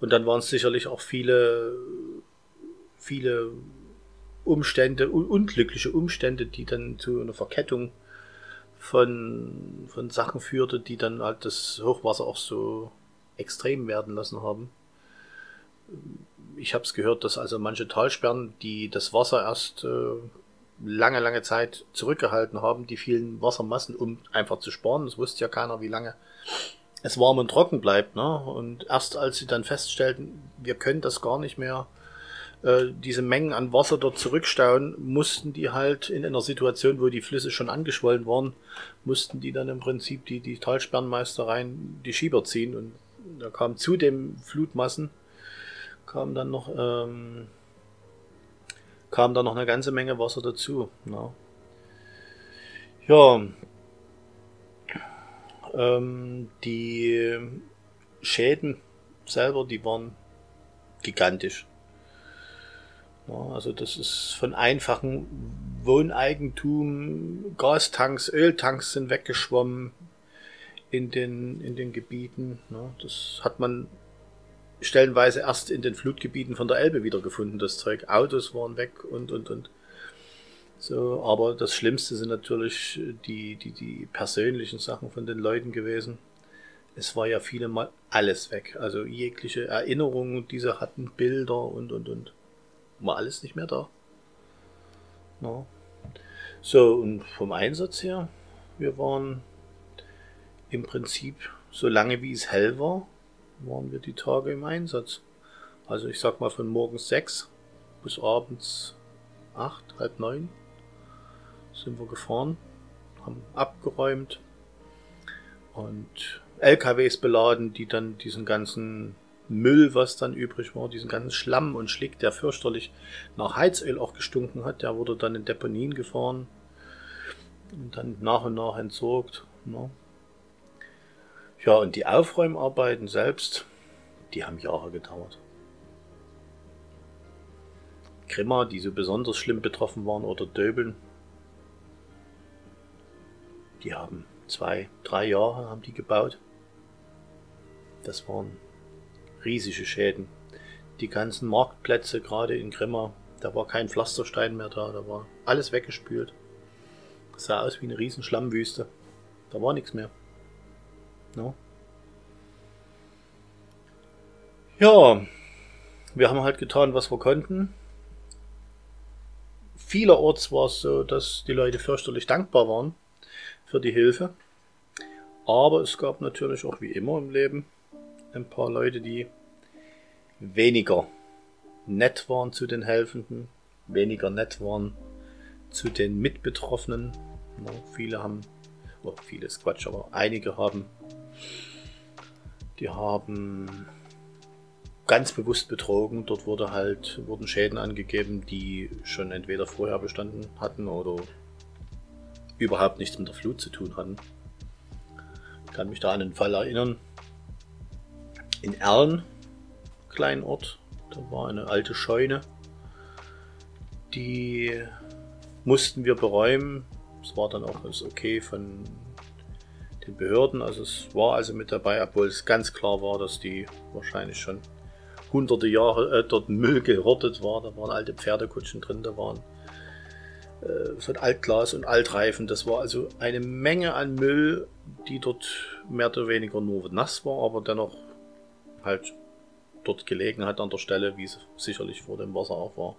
Und dann waren es sicherlich auch viele, viele Umstände, un unglückliche Umstände, die dann zu einer Verkettung von, von Sachen führte, die dann halt das Hochwasser auch so extrem werden lassen haben. Ich habe es gehört, dass also manche Talsperren, die das Wasser erst äh, lange, lange Zeit zurückgehalten haben, die vielen Wassermassen, um einfach zu sparen. Das wusste ja keiner, wie lange es warm und trocken bleibt. Ne? Und erst als sie dann feststellten, wir können das gar nicht mehr äh, diese Mengen an Wasser dort zurückstauen, mussten die halt in einer Situation, wo die Flüsse schon angeschwollen waren, mussten die dann im Prinzip die, die Talsperrenmeister rein die Schieber ziehen und da kam zu den Flutmassen kam dann noch ähm, kam da noch eine ganze Menge Wasser dazu. Ne? Ja, ähm, die Schäden selber, die waren gigantisch. Also das ist von einfachen Wohneigentum, Gastanks, Öltanks sind weggeschwommen in den, in den Gebieten. Ja, das hat man stellenweise erst in den Flutgebieten von der Elbe wiedergefunden, das Zeug. Autos waren weg und, und, und. So, aber das Schlimmste sind natürlich die, die, die persönlichen Sachen von den Leuten gewesen. Es war ja viele Mal alles weg. Also jegliche Erinnerungen, diese hatten Bilder und, und, und war alles nicht mehr da. No. So, und vom Einsatz her, wir waren im Prinzip, so lange wie es hell war, waren wir die Tage im Einsatz. Also ich sag mal von morgens sechs bis abends acht, halb neun sind wir gefahren, haben abgeräumt und LKWs beladen, die dann diesen ganzen Müll, was dann übrig war, diesen ganzen Schlamm und Schlick, der fürchterlich nach Heizöl auch gestunken hat, der wurde dann in Deponien gefahren und dann nach und nach entsorgt. Ne? Ja, und die Aufräumarbeiten selbst, die haben Jahre gedauert. Grimma, die so besonders schlimm betroffen waren, oder Döbeln, die haben zwei, drei Jahre haben die gebaut. Das waren riesige Schäden. Die ganzen Marktplätze, gerade in Grimma, da war kein Pflasterstein mehr da, da war alles weggespült. Das sah aus wie eine riesen Schlammwüste. Da war nichts mehr. No? Ja, wir haben halt getan, was wir konnten. Vielerorts war es so, dass die Leute fürchterlich dankbar waren für die Hilfe. Aber es gab natürlich auch wie immer im Leben ein paar Leute, die weniger nett waren zu den Helfenden, weniger nett waren zu den Mitbetroffenen. Ja, viele haben, oh, vieles Quatsch, aber einige haben, die haben ganz bewusst betrogen. Dort wurde halt, wurden Schäden angegeben, die schon entweder vorher bestanden hatten oder überhaupt nichts mit der Flut zu tun hatten. Ich kann mich da an einen Fall erinnern. In Erlen kleinen Ort. Da war eine alte Scheune. Die mussten wir beräumen. Es war dann auch das Okay von den Behörden. Also es war also mit dabei, obwohl es ganz klar war, dass die wahrscheinlich schon hunderte Jahre äh, dort Müll gehortet war. Da waren alte Pferdekutschen drin, da waren äh, ein Altglas und Altreifen. Das war also eine Menge an Müll, die dort mehr oder weniger nur nass war, aber dennoch halt dort gelegen hat an der Stelle, wie es sicherlich vor dem Wasser auch war.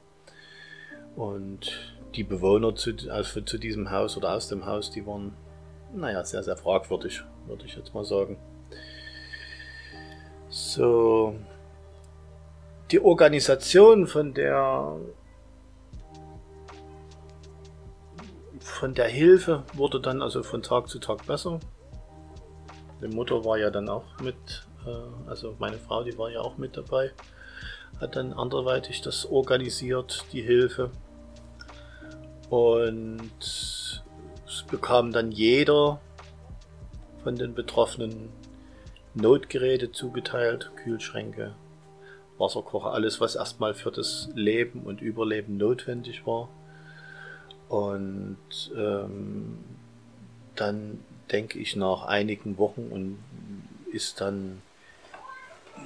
Und die Bewohner zu, also zu diesem Haus oder aus dem Haus, die waren, naja, sehr, sehr fragwürdig, würde ich jetzt mal sagen. So. Die Organisation von der von der Hilfe wurde dann also von Tag zu Tag besser. Die Mutter war ja dann auch mit, also meine Frau, die war ja auch mit dabei, hat dann anderweitig das organisiert, die Hilfe. Und es bekam dann jeder von den Betroffenen Notgeräte zugeteilt, Kühlschränke, Wasserkocher, alles, was erstmal für das Leben und Überleben notwendig war. Und ähm, dann denke ich nach einigen Wochen und ist dann.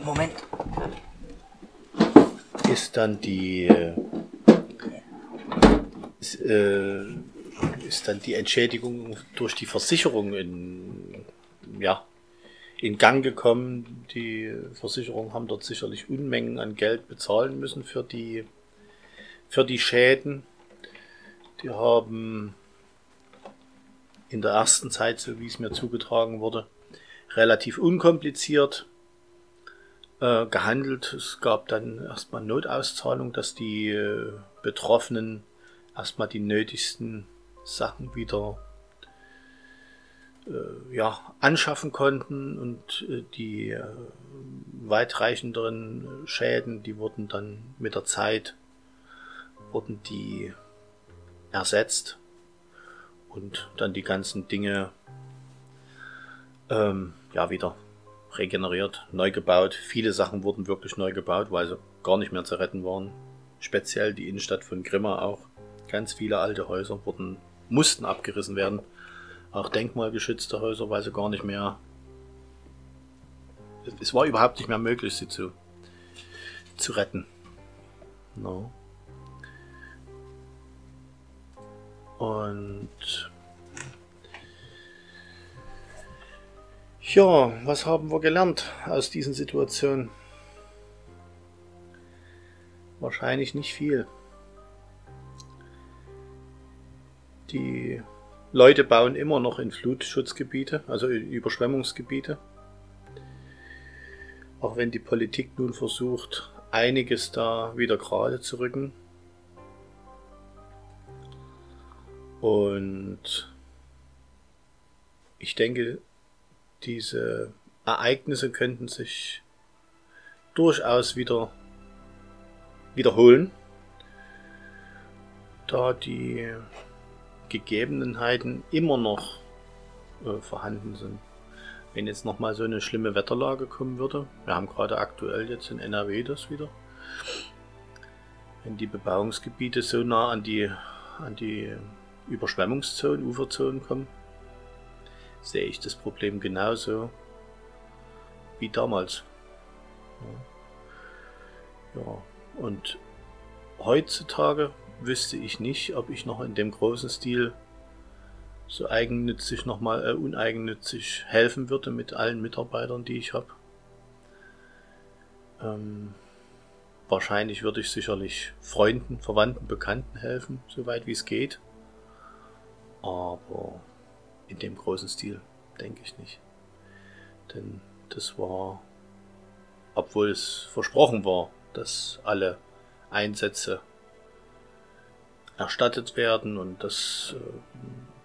Moment. Ist dann die. Äh, ist, äh, ist dann die Entschädigung durch die Versicherung in, ja, in Gang gekommen. Die Versicherungen haben dort sicherlich Unmengen an Geld bezahlen müssen für die, für die Schäden. Die haben in der ersten Zeit, so wie es mir zugetragen wurde, relativ unkompliziert äh, gehandelt. Es gab dann erstmal Notauszahlung, dass die äh, Betroffenen erstmal die nötigsten Sachen wieder äh, ja, anschaffen konnten und äh, die weitreichenderen Schäden, die wurden dann mit der Zeit wurden die ersetzt und dann die ganzen Dinge ähm, ja wieder regeneriert, neu gebaut. Viele Sachen wurden wirklich neu gebaut, weil sie gar nicht mehr zu retten waren. Speziell die Innenstadt von Grimma auch. Ganz viele alte Häuser wurden, mussten abgerissen werden. Auch denkmalgeschützte Häuser, weil sie gar nicht mehr. Es war überhaupt nicht mehr möglich, sie zu, zu retten. No. Und ja, was haben wir gelernt aus diesen Situationen? Wahrscheinlich nicht viel. Die Leute bauen immer noch in Flutschutzgebiete, also in Überschwemmungsgebiete. Auch wenn die Politik nun versucht, einiges da wieder gerade zu rücken. Und ich denke, diese Ereignisse könnten sich durchaus wieder wiederholen, da die Gegebenheiten immer noch äh, vorhanden sind. Wenn jetzt nochmal so eine schlimme Wetterlage kommen würde, wir haben gerade aktuell jetzt in NRW das wieder, wenn die Bebauungsgebiete so nah an die, an die Überschwemmungszonen, Uferzonen kommen, sehe ich das Problem genauso wie damals. Ja, und heutzutage wüsste ich nicht, ob ich noch in dem großen Stil so eigennützig nochmal äh, uneigennützig helfen würde mit allen Mitarbeitern, die ich habe. Ähm, wahrscheinlich würde ich sicherlich Freunden, Verwandten, Bekannten helfen, soweit wie es geht. Aber in dem großen Stil denke ich nicht. Denn das war, obwohl es versprochen war, dass alle Einsätze erstattet werden und dass äh,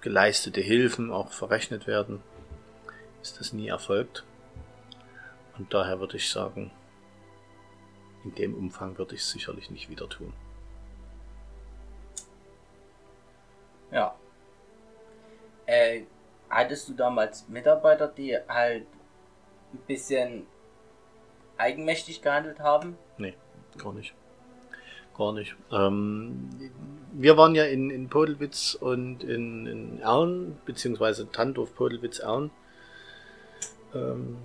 geleistete Hilfen auch verrechnet werden, ist das nie erfolgt. Und daher würde ich sagen, in dem Umfang würde ich es sicherlich nicht wieder tun. Ja. Äh, hattest du damals Mitarbeiter, die halt ein bisschen eigenmächtig gehandelt haben? Nee, gar nicht. Gar nicht. Ähm, wir waren ja in, in Podelwitz und in, in Ern, beziehungsweise Tandorf, Podelwitz, Ern ähm,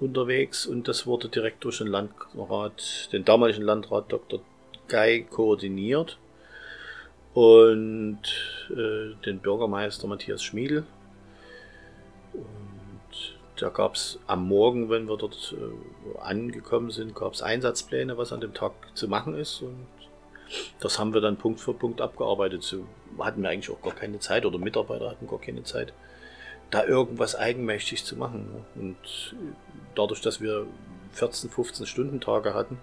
unterwegs und das wurde direkt durch den Landrat, den damaligen Landrat Dr. Gei koordiniert und äh, den Bürgermeister Matthias Schmiedel. Und da gab es am Morgen, wenn wir dort äh, angekommen sind, gab es Einsatzpläne, was an dem Tag zu machen ist und das haben wir dann Punkt für Punkt abgearbeitet. So hatten wir eigentlich auch gar keine Zeit oder Mitarbeiter hatten gar keine Zeit, da irgendwas eigenmächtig zu machen. Ne? Und dadurch, dass wir 14, 15 Stunden Tage hatten,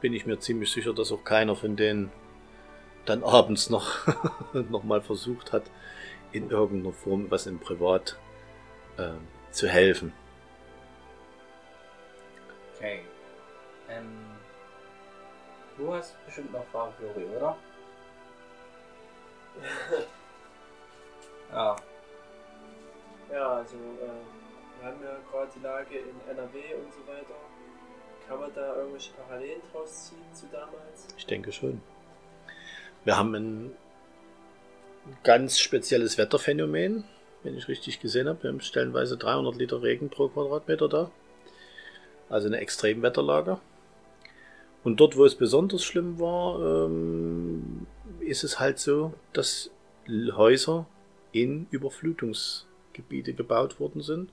bin ich mir ziemlich sicher, dass auch keiner von den dann abends noch, noch mal versucht hat, in irgendeiner Form was im Privat äh, zu helfen. Okay. Ähm, du hast bestimmt noch Fragen, Flori, oder? ja. Ja, also äh, wir haben ja gerade die Lage in NRW und so weiter. Kann man da irgendwelche Parallelen draus ziehen zu damals? Ich denke schon. Wir haben ein ganz spezielles Wetterphänomen, wenn ich richtig gesehen habe. Wir haben stellenweise 300 Liter Regen pro Quadratmeter da. Also eine Extremwetterlage. Und dort, wo es besonders schlimm war, ähm, ist es halt so, dass Häuser in Überflutungsgebiete gebaut worden sind,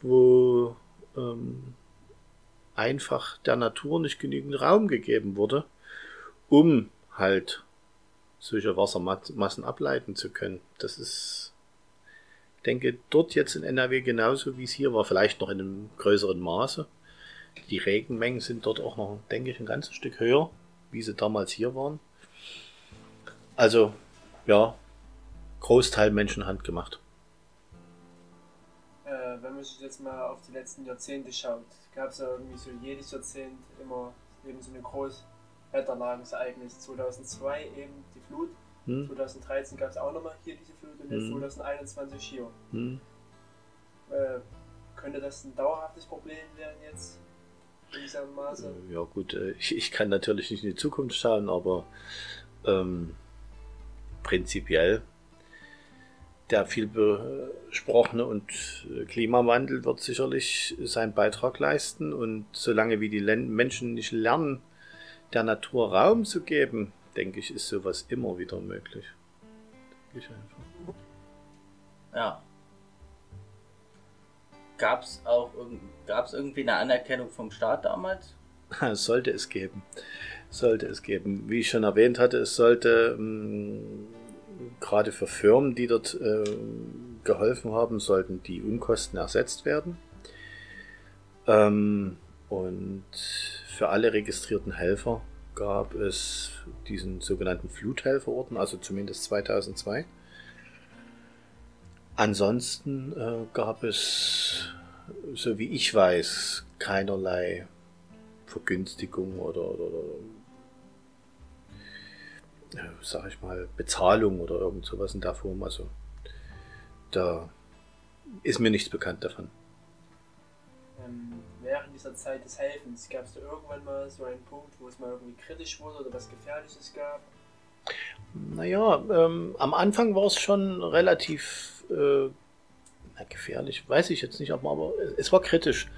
wo ähm, einfach der Natur nicht genügend Raum gegeben wurde, um halt solche Wassermassen ableiten zu können. Das ist, denke, dort jetzt in NRW genauso wie es hier war, vielleicht noch in einem größeren Maße. Die Regenmengen sind dort auch noch, denke ich, ein ganzes Stück höher, wie sie damals hier waren. Also, ja, Großteil Menschenhand gemacht. Äh, wenn man sich jetzt mal auf die letzten Jahrzehnte schaut, gab es ja irgendwie so jedes Jahrzehnt immer eben so eine große Wetterlagensereignis. 2002 eben die Flut, Hm? 2013 gab es auch nochmal hier diese Flut und jetzt Hm. 2021 hier. Hm? Äh, könnte das ein dauerhaftes Problem werden jetzt? In dieser Maße? Ja gut, äh, ich, ich kann natürlich nicht in die Zukunft schauen, aber ähm, prinzipiell der viel besprochene und äh, Klimawandel wird sicherlich seinen Beitrag leisten und solange wie die Menschen nicht lernen, der Natur Raum zu geben, denke ich, ist sowas immer wieder möglich. Denke ich einfach. Ja. Gab's auch irgend, gab's irgendwie eine Anerkennung vom Staat damals? Sollte es geben. Sollte es geben. Wie ich schon erwähnt hatte, es sollte mh, gerade für Firmen, die dort äh, geholfen haben, sollten die Unkosten ersetzt werden. Ähm, und für alle registrierten Helfer gab es diesen sogenannten Fluthelferorden, also zumindest 2002. Ansonsten äh, gab es, so wie ich weiß, keinerlei Vergünstigung oder, oder, oder äh, sag ich mal, Bezahlung oder irgend sowas in der Form. Also da ist mir nichts bekannt davon. Ähm, während dieser Zeit des Helfens gab es da irgendwann mal so einen Punkt, wo es mal irgendwie kritisch wurde oder was Gefährliches gab? Naja, ähm, am Anfang war es schon relativ äh, gefährlich, weiß ich jetzt nicht, aber, es war kritisch.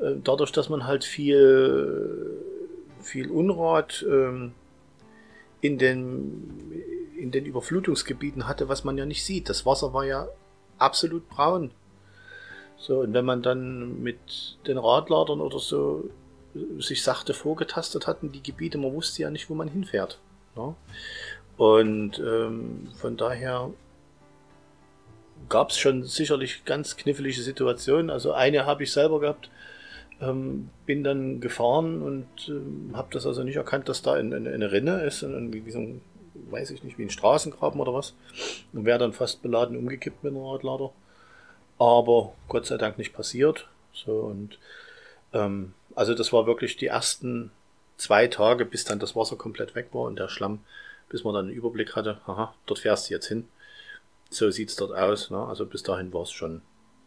Äh, dadurch, dass man halt viel, viel Unrat ähm, in, den, in den Überflutungsgebieten hatte, was man ja nicht sieht. Das Wasser war ja absolut braun. So, und wenn man dann mit den Radladern oder so sich sachte vorgetastet hat in die Gebiete, man wusste ja nicht, wo man hinfährt. Ne? Und ähm, von daher gab es schon sicherlich ganz knifflige Situationen. Also eine habe ich selber gehabt, ähm, bin dann gefahren und ähm, habe das also nicht erkannt, dass da eine, eine, Rinne ist, sondern wie, so ein, weiß ich nicht, wie ein Straßengraben oder was. Und wäre dann fast beladen umgekippt mit einem Radlader. Aber Gott sei Dank nicht passiert. So und ähm, also das war wirklich die ersten zwei Tage, bis dann das Wasser komplett weg war und der Schlamm, bis man dann einen Überblick hatte, aha, dort fährst du jetzt hin. So sieht's dort aus. Ne? Also bis dahin war es schon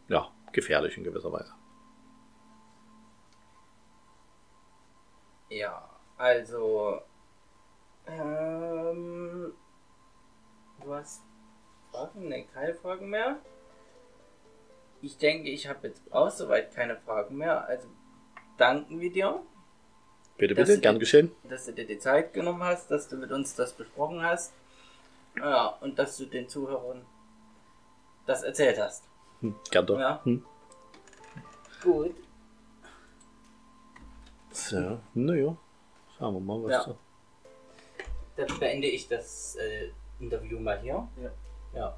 ja, gefährlich in gewisser Weise. Ja, also. Ähm, du hast Fragen? Ne, keine Fragen mehr. Ich denke, ich habe jetzt auch soweit keine Fragen mehr. Also danken wir dir, Bitte, bitte, gern geschehen. dass du dir die Zeit genommen hast, dass du mit uns das besprochen hast. Ja, und dass du den Zuhörern das erzählt hast. Hm, gern doch. Ja. Hm. Gut. So, naja, schauen wir mal, was Ja. da. Dann beende ich das äh, Interview mal hier. Ja. Ja.